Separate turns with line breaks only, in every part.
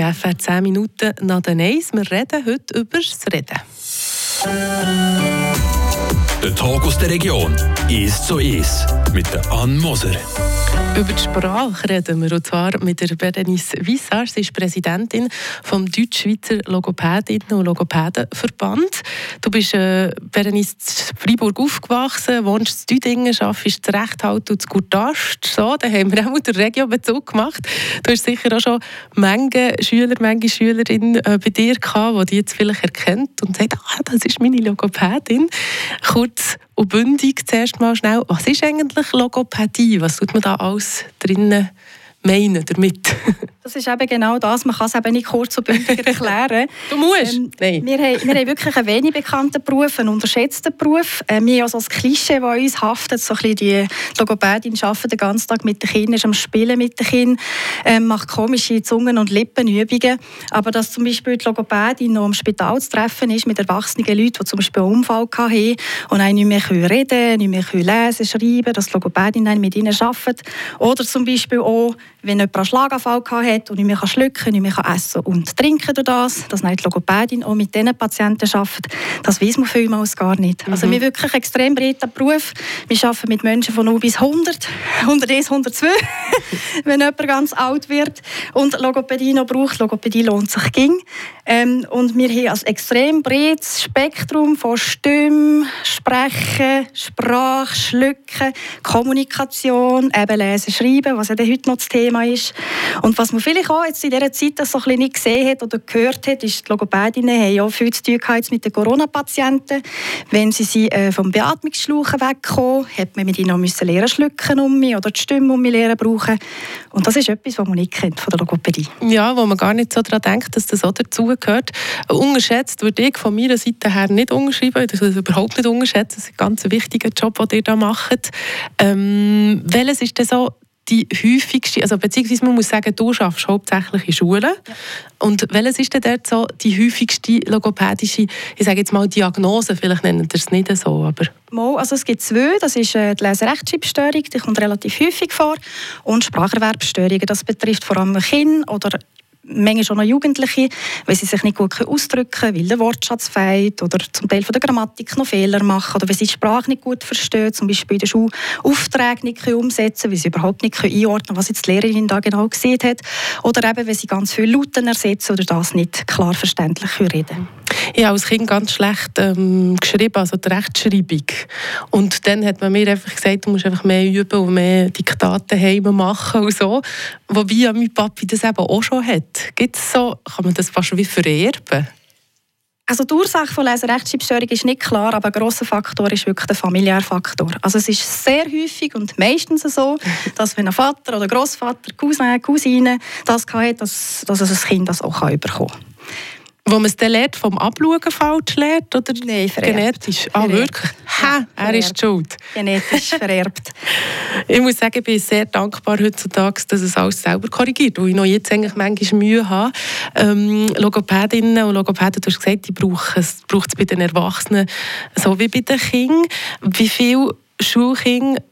FR 10 Minuten nach den Eis. Wir reden heute über das Reden.
Der Tag aus der Region ist so ist mit der Ann Moser.
Über die Sprache reden wir, und zwar mit der Berenice Wissar. Sie ist Präsidentin vom Deutsch-Schweizer Logopädinnen- und Logopädenverband. Du bist, äh, Berenice, in Freiburg aufgewachsen, wohnst in Düdingen, arbeitest zu Rechthalten und zu Gurtast. So, da haben wir auch den Regiobezug gemacht. Du hast sicher auch schon Menge Schüler, Menge Schülerinnen äh, bei dir gehabt, die dich jetzt vielleicht erkennt und sagt, ah, das ist meine Logopädin. Kurz und bündig zuerst mal schnell, was ist eigentlich Logopädie? Was tut man da alles drinnen meinen damit?
Das ist eben genau das. Man kann es eben nicht kurz und bündig erklären.
du musst. Ähm,
Nein. Wir, haben, wir haben wirklich einen wenig bekannten Beruf, einen unterschätzten Beruf. Äh, wir haben also das Klischee, das uns haftet. So ein die Logopädin arbeitet den ganzen Tag mit den Kindern, ist am Spielen mit den Kindern, äh, macht komische Zungen- und Lippenübungen. Aber dass zum Beispiel die Logopädin noch im Spital zu treffen ist mit erwachsenen Leuten, die zum Beispiel einen Unfall hatten und nicht mehr reden nicht mehr lesen, schreiben, dass die Logopädin mit ihnen arbeitet. Oder zum Beispiel auch, wenn jemand einen Schlaganfall hatte, hat und nicht mehr schlucken, nicht mehr essen und trinken durch das, dass die Logopädin auch mit diesen Patienten arbeitet, das weiß man vielmals gar nicht. Also mhm. Also wir wirklich extrem breiter Beruf. Wir arbeiten mit Menschen von 0 bis 100, 101, 102, wenn jemand ganz alt wird und Logopädie noch braucht. Logopädie lohnt sich ging. Ähm, und wir haben ein extrem breites Spektrum von Stimme, Sprechen, Sprache, Schlucken, Kommunikation, eben Lesen, Schreiben, was ja heute noch das Thema ist. Und was man vielleicht auch jetzt in dieser Zeit so ein nicht gesehen hat oder gehört hat, ist, die Logopädinnen haben ja viel zu tun mit den Corona-Patienten. Wenn sie, sie äh, vom Beatmungsschlauch wegkommen, hat man mit ihnen auch müssen lernen schlucken um mich oder die Stimme um mich lernen brauchen. Und das ist etwas, was man nicht kennt von der Logopädie.
Ja, wo man gar nicht so daran denkt, dass das auch dazugehört. Unterschätzt würde ich von meiner Seite her nicht unterschreiben. Das ist überhaupt nicht unterschätzt. Das ist ein ganz wichtiger Job, den ihr da macht. Ähm, welches ist denn so die häufigste, also beziehungsweise man muss sagen, du arbeitest hauptsächlich in Schulen. Ja. Und welches ist denn dort so die häufigste logopädische, ich sage jetzt mal Diagnose, vielleicht nennen ihr es nicht so, aber...
Mal, also es gibt zwei, das ist äh, die Leserechtschreibstörung, die kommt relativ häufig vor, und Spracherwerbsstörungen, das betrifft vor allem Kinder oder manchmal schon noch Jugendliche, weil sie sich nicht gut ausdrücken können, weil der Wortschatz fehlt oder zum Teil von der Grammatik noch Fehler machen oder weil sie die Sprache nicht gut verstehen, zum Beispiel in der Schule Aufträge nicht umsetzen können, weil sie überhaupt nicht einordnen können, was jetzt die Lehrerin da genau gesehen hat oder eben, weil sie ganz viele Lauten ersetzen oder das nicht klar verständlich reden
ich habe als Kind ganz schlecht ähm, geschrieben, also die Rechtschreibung. Und dann hat man mir einfach gesagt, du musst einfach mehr üben und mehr Diktate heim machen und so. Wobei ja mein Papi das eben auch schon hat. Gibt's so, kann man das fast wie vererben?
Also die Ursache von Leserechtschreibstörung ist nicht klar, aber ein grosser Faktor ist wirklich der familiäre Faktor. Also es ist sehr häufig und meistens so, dass wenn ein Vater oder Großvater, Cousin, Cousine das hat, dass, dass ein Kind das auch bekommen kann.
Wo man es dann lernt, vom Abschauen falsch lernt? Oder
Nein, vererbt.
Genetisch? Ah, wirklich? Ha, er ist schuld.
Genetisch vererbt.
ich muss sagen, ich bin sehr dankbar heutzutage, dass es alles selber korrigiert, weil ich noch jetzt eigentlich manchmal Mühe habe. Ähm, Logopädinnen und Logopäden, du hast gesagt, die brauchen es, braucht es bei den Erwachsenen so wie bei den Kindern. Wie viele Schulkinder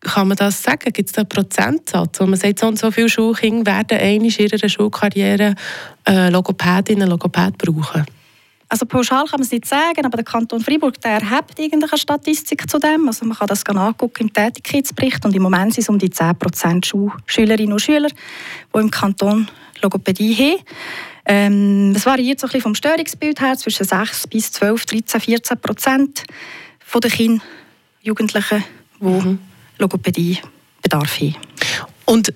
kann man das sagen? Gibt es da einen Prozentsatz, wo man sagt, so und so viele Schulkinder werden in ihrer Schulkarriere äh, Logopädinnen, Logopäd brauchen?
Also pauschal kann man es nicht sagen, aber der Kanton Freiburg der hat eigentlich eine Statistik zu dem. Also man kann das angucken im Tätigkeitsbericht und im Moment sind es um die 10% Schülerinnen und Schüler, die im Kanton Logopädie haben. Ähm, das variiert so ein bisschen vom Störungsbild her zwischen 6 bis 12, 13, 14 Prozent der Kinder, Jugendlichen, die mhm. Logopädie Bedarf haben.
Und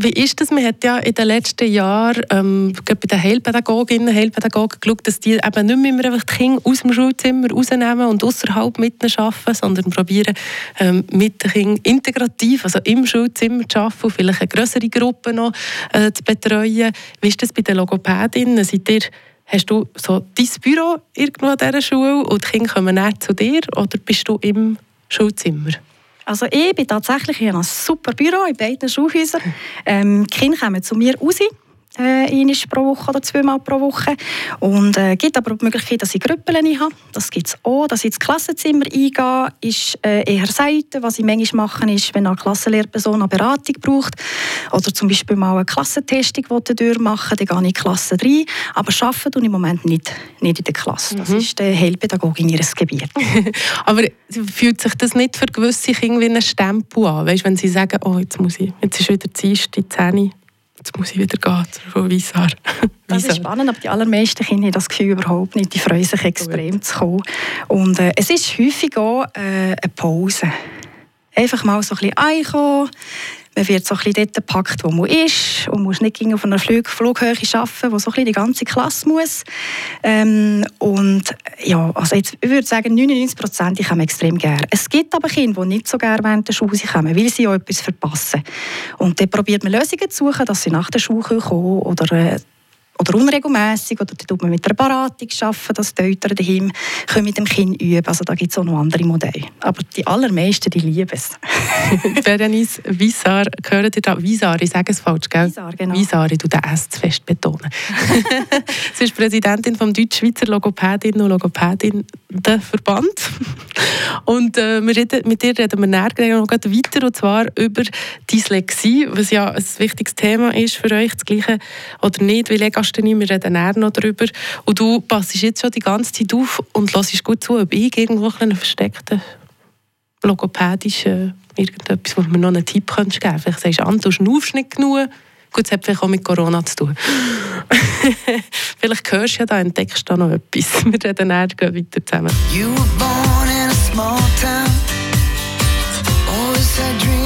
wie ist das? Man hat ja in den letzten Jahren ähm, bei den Heilpädagoginnen und Heilpädagogen geschaut, dass die eben nicht mehr einfach die Kinder aus dem Schulzimmer rausnehmen und außerhalb mit ihnen arbeiten, sondern probieren, ähm, mit den Kindern integrativ, also im Schulzimmer zu arbeiten und vielleicht eine größere Gruppe noch äh, zu betreuen. Wie ist das bei den Logopädinnen? Seid ihr Hast du so dein Büro irgendwo an dieser Schule und die Kinder kommen nicht zu dir oder bist du im Schulzimmer?
Also ich bin tatsächlich in einem super Büro in beiden Schulhäusern. Ähm, die Kinder kommen zu mir raus. Äh, einmal pro Woche oder zweimal pro Woche. Und äh, gibt aber auch die Möglichkeit, dass ich Grüppeln habe. Das gibt es auch. Dass ich ins Klassenzimmer eingehe, ist äh, eher selten. Was ich manchmal mache, ist, wenn eine Klassenlehrperson eine Beratung braucht oder zum Beispiel mal eine Klassentestung durchmachen dann gehe ich in die Klasse rein. Aber arbeiten tue ich im Moment nicht, nicht in der Klasse. Das mhm. ist die Heilpädagogin ihres Gebiet.
aber fühlt sich das nicht für gewisse irgendwie ein Stempel an? Weißt, wenn sie sagen, oh, jetzt muss ich, jetzt ist wieder die 10 jetzt muss ich wieder gehen von Visar.
Das ist spannend, aber die allermeisten Kinder haben das Gefühl überhaupt nicht. Die freuen sich extrem Gut. zu kommen. Und äh, es ist häufig auch äh, eine Pause. Einfach mal so ein bisschen einkommen, man wird so ein bisschen dort gepackt, wo man ist und muss nicht auf einer Flug Flughöhe arbeiten, wo so ein bisschen die ganze Klasse muss. Ähm, und ja, also jetzt, ich würde sagen, 99 Prozent kommen extrem gerne. Es gibt aber Kinder, die nicht so gerne während der Schule kommen, weil sie auch etwas verpassen. Und dann probiert man Lösungen zu suchen, dass sie nach der Schule kommen oder äh, oder unregelmäßig oder tut man mit einer Beratung arbeiten, dass die Eltern daheim können mit dem Kind üben Also da gibt es auch noch andere Modelle. Aber die allermeisten, die lieben es.
Berenice Visar, gehört ihr da? Visar, ich sage es falsch, gell? Visar, genau. Visar, ich den S zu fest betonen. Sie ist Präsidentin vom Deutsch-Schweizer Logopädinnen und Verband. Und äh, reden, mit dir reden wir näher noch weiter, und zwar über Dyslexie, was ja ein wichtiges Thema ist für euch, das Gleiche oder nicht, weil Legasthenie, wir reden näher noch darüber. Und du passst jetzt schon die ganze Zeit auf und hörst gut zu, ob ich irgendwo einen versteckten logopädischen irgendetwas, wo mir noch einen Tipp geben könntest. Vielleicht sagst du, du schnaufst nicht genug. Gut, es hat vielleicht auch mit Corona zu tun. vielleicht hörst du ja da, entdeckst du da noch etwas. Wir reden näher weiter zusammen. You were born in a small town. Always had dreams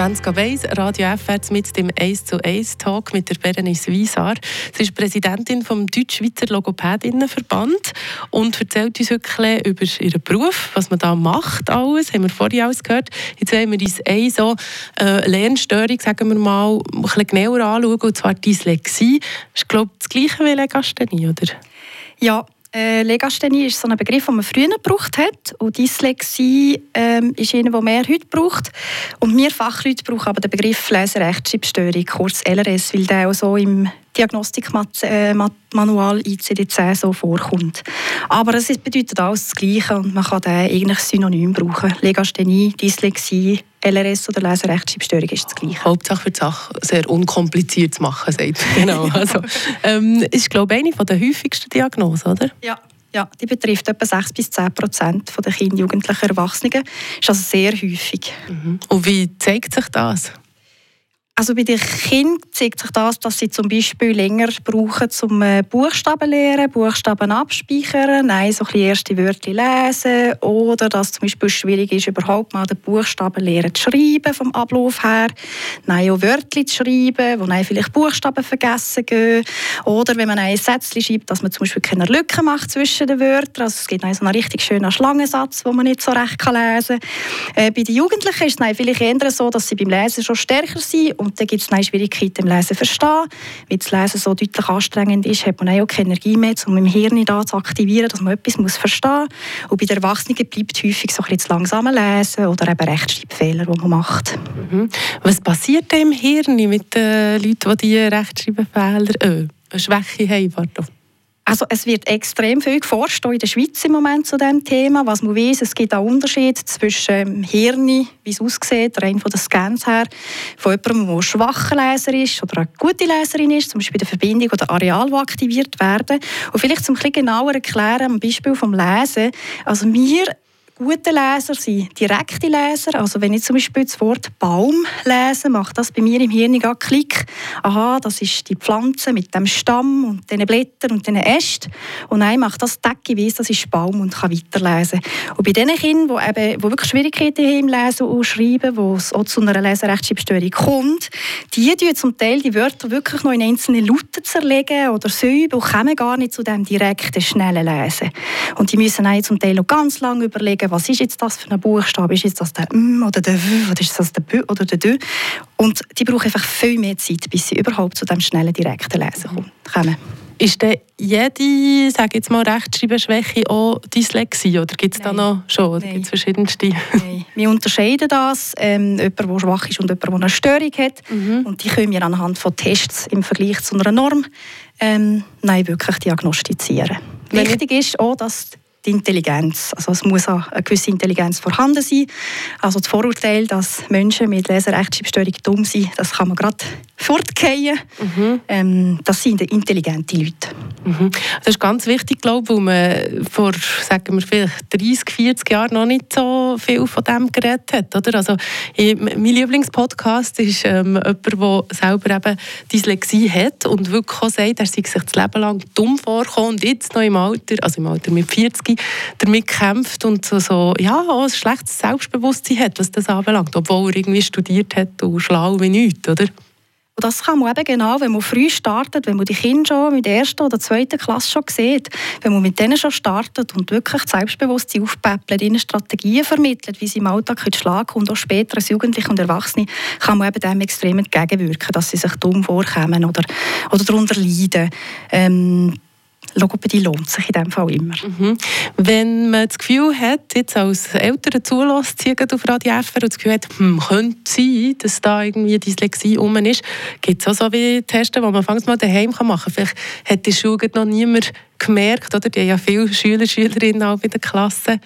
20 Weiss, Radio FR mit dem 1 zu 1 Talk mit der Berenice Wiesar. Sie ist Präsidentin vom Deutsch-Schweizer Logopädinnenverband und erzählt uns wirklich über ihren Beruf, was man da macht alles, haben wir vorhin alles gehört. Jetzt wollen wir uns eine so äh, Lernstörung, sagen wir mal, ein bisschen genauer anschauen, und zwar Dyslexie. Das ist, glaube ich, das Gleiche wie Legasthenie, oder?
Ja, äh, Legasthenie ist so ein Begriff, den man früher gebraucht hat. Und Dyslexie ähm, ist einer, den mehr heute braucht. Und wir Fachleute brauchen aber den Begriff Leserechtschreibstörung, kurz LRS, weil der auch so im Diagnostikmanual ICD-10 so vorkommt. Aber es bedeutet alles das Gleiche und man kann den eigentlich synonym brauchen. Legasthenie, Dyslexie, LRS oder Leserechtschreibstörung ist das Gleiche.
Hauptsache für die Sache sehr unkompliziert zu machen, sagt genau. Also, ähm, ist, glaube ich, eine der häufigsten Diagnosen, oder?
Ja. Ja, die betrifft etwa 6 bis 10 Prozent der Kinder, Jugendlichen, Erwachsenen. Das ist also sehr häufig.
Mhm. Und wie zeigt sich das?
Also bei den Kindern zeigt sich das, dass sie zum Beispiel länger brauchen zum äh, Buchstaben lernen, Buchstaben abspeichern, nein, so ein erste Wörter lesen oder dass es zum Beispiel schwierig ist, überhaupt mal den Buchstaben lernen zu schreiben vom Ablauf her, nein, auch Wörter zu schreiben, wo nein, vielleicht Buchstaben vergessen gehen. Oder wenn man ein Sätzchen schreibt, dass man zum Beispiel keine Lücken macht zwischen den Wörtern, also es gibt so einen richtig schönen Schlangensatz, den man nicht so recht lesen kann. Äh, bei den Jugendlichen ist es vielleicht eher so, dass sie beim Lesen schon stärker sind und dann gibt es Schwierigkeiten im Lesen verstehen. Weil das Lesen so deutlich anstrengend ist, hat man auch keine Energie mehr, um im Hirn da zu aktivieren, dass man etwas muss verstehen muss. Und bei den Erwachsenen bleibt häufig so ein bisschen langsame Lesen oder eben Rechtschreibfehler, die man macht.
Mhm. Was passiert denn im Hirn mit den Leuten, die diese Rechtschreibfehler, äh, Schwäche haben?
Also es wird extrem viel geforscht, auch in der Schweiz im Moment zu diesem Thema. Was man weiß, es gibt einen Unterschied zwischen dem Hirn, wie es aussieht, rein von den Scans her, von jemandem, der ein schwacher Leser ist oder eine gute Leserin ist, zum Beispiel der Verbindung oder Areal, die aktiviert werden. Und vielleicht zum ein bisschen genauer erklären, am Beispiel vom Lesen. Also wir gute Leser sind direkte Leser. Also wenn ich zum Beispiel das Wort Baum lese, macht das bei mir im Hirn einen Klick. Aha, das ist die Pflanze mit dem Stamm und den Blättern und den Ästen. Und dann macht das Decke weiss, das ist Baum und kann weiterlesen. Und bei den Kindern, die, eben, die wirklich Schwierigkeiten haben im Lesen und Schreiben, wo es auch zu einer Leserechtschreibstörung kommt, die tun zum Teil die Wörter wirklich noch in einzelne Lauten zerlegen oder Säuben und kommen gar nicht zu dem direkten, schnellen Lesen. Und die müssen auch zum Teil noch ganz lange überlegen, was ist jetzt das für ein Buchstabe? Ist jetzt das der M oder der W oder ist das der B oder der D? Und die brauchen einfach viel mehr Zeit, bis sie überhaupt zu dem schnellen, direkten Lesen kommen.
Ist denn jede, sage jetzt mal, Rechtschreibschwäche auch Dyslexie oder gibt es da noch schon? Oder gibt verschiedenste?
Nein. Wir unterscheiden das, ähm, jemand, der schwach ist und jemand, der eine Störung hat. Mhm. Und die können wir anhand von Tests im Vergleich zu einer Norm ähm, nein, wirklich diagnostizieren. Wichtig ist auch, dass die Intelligenz. Also es muss auch eine gewisse Intelligenz vorhanden sein. Also das Vorurteil, dass Menschen mit Leserechtschreibstörung dumm sind, das kann man gerade fortgehen. Mhm. Ähm, das sind intelligente Leute.
Mhm. Das ist ganz wichtig, glaube ich, weil man vor, sagen wir, vielleicht 30, 40 Jahren noch nicht so viel von dem geredet hat. Oder? Also, ich, mein Lieblingspodcast ist ähm, jemand, der selber eben Dyslexie hat und wirklich auch sagt, er sei sich das Leben lang dumm vorkommen und jetzt noch im Alter, also im Alter mit 40, damit kämpft und so, so ja, ein schlechtes Selbstbewusstsein hat, was das anbelangt, obwohl er irgendwie studiert hat und schlau wie nichts, oder?
Das kann man eben genau, wenn man früh startet, wenn man die Kinder schon mit der ersten oder zweiten Klasse schon sieht, wenn man mit denen schon startet und wirklich das Selbstbewusstsein aufpäppelt, ihnen Strategien vermittelt, wie sie im Alltag schlagen und auch später als Jugendliche und Erwachsene, kann man eben dem extrem entgegenwirken, dass sie sich dumm vorkommen oder, oder darunter leiden. Ähm, Logopädie lohnt sich in diesem Fall immer.
Mhm. Wenn man das Gefühl hat, jetzt als Eltern zulässt, auf Radio FR und das Gefühl hat, hm, könnte sein, dass da irgendwie Dyslexie rum ist, gibt es auch so wie Tests, die man fangs mal daheim machen kann. Vielleicht hat die Schule noch niemand gemerkt, oder? Die haben ja viele Schüler, Schülerinnen auch in der Klasse.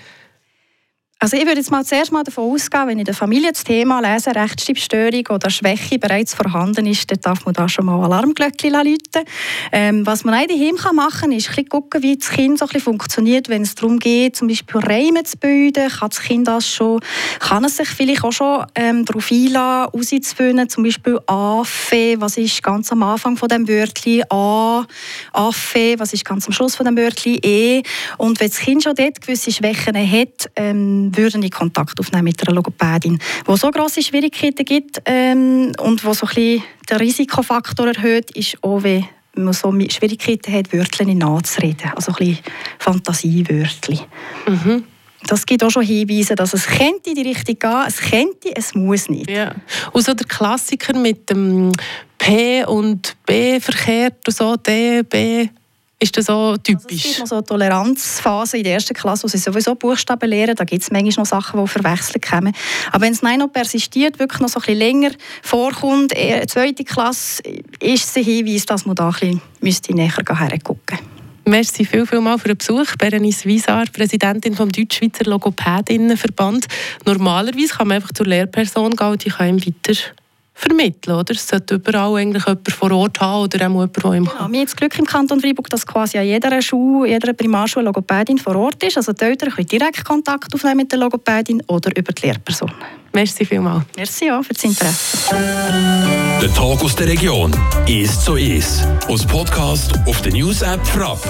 Also ich würde jetzt mal zuerst mal davon ausgehen, wenn in der Familie das Thema Lesen, Rechtschreibstörung oder Schwäche bereits vorhanden ist, dann darf man da schon mal Alarmglöckchen läuten. Ähm, was man auch daheim machen kann, ist ein gucken, wie das Kind so ein funktioniert, wenn es darum geht, zum Beispiel Reime zu bilden. Kann das Kind das schon, kann es sich vielleicht auch schon ähm, darauf einlassen, herauszufinden, zum Beispiel Affe, was ist ganz am Anfang von dem Wörtchen, A, Affe, was ist ganz am Schluss von dem Wörtchen, E. Und wenn das Kind schon dort gewisse Schwächen hat, ähm, würden in Kontakt aufnehmen mit einer Logopädin, wo so große Schwierigkeiten gibt ähm, und wo so ein bisschen der Risikofaktor erhöht, ist auch, wenn man so Schwierigkeiten hat, Wörter nachzureden, also ein bisschen Fantasiewörter. Mhm. Das gibt auch schon Hinweise, dass es könnte in die Richtung gehen, es könnte, es muss nicht.
Ja. Und so der Klassiker mit dem P und B verkehrt und so, D, B, ist das so typisch? Also es
gibt noch so eine Toleranzphase in der ersten Klasse, wo sie sowieso Buchstaben lernen. Da gibt es manchmal noch Sachen, die verwechselt kommen. Aber wenn es nein noch persistiert, wirklich noch so ein bisschen länger vorkommt, in der zweiten Klasse, ist es ein Hinweis, dass man da ein bisschen näher hergucken müsste.
Merci viel, viel mal für den Besuch. Berenice Wiesar, Präsidentin vom Deutsch-Schweizer Logopädinnenverband. Normalerweise kann man einfach zur Lehrperson gehen und die kann ihm weiter vermitteln, oder? Es sollte überall eigentlich jemand vor Ort haben oder auch jemand, der im
ja, Wir haben das Glück im Kanton Freiburg, dass quasi an jeder Schule, jeder Primarschule Logopädin vor Ort ist. Also die Eltern können direkt Kontakt aufnehmen mit der Logopädin oder über die Lehrperson.
Merci vielmals.
Merci auch für das Interesse.
Der Tag aus der Region ist so ist. Aus Podcast auf der News App Frapp.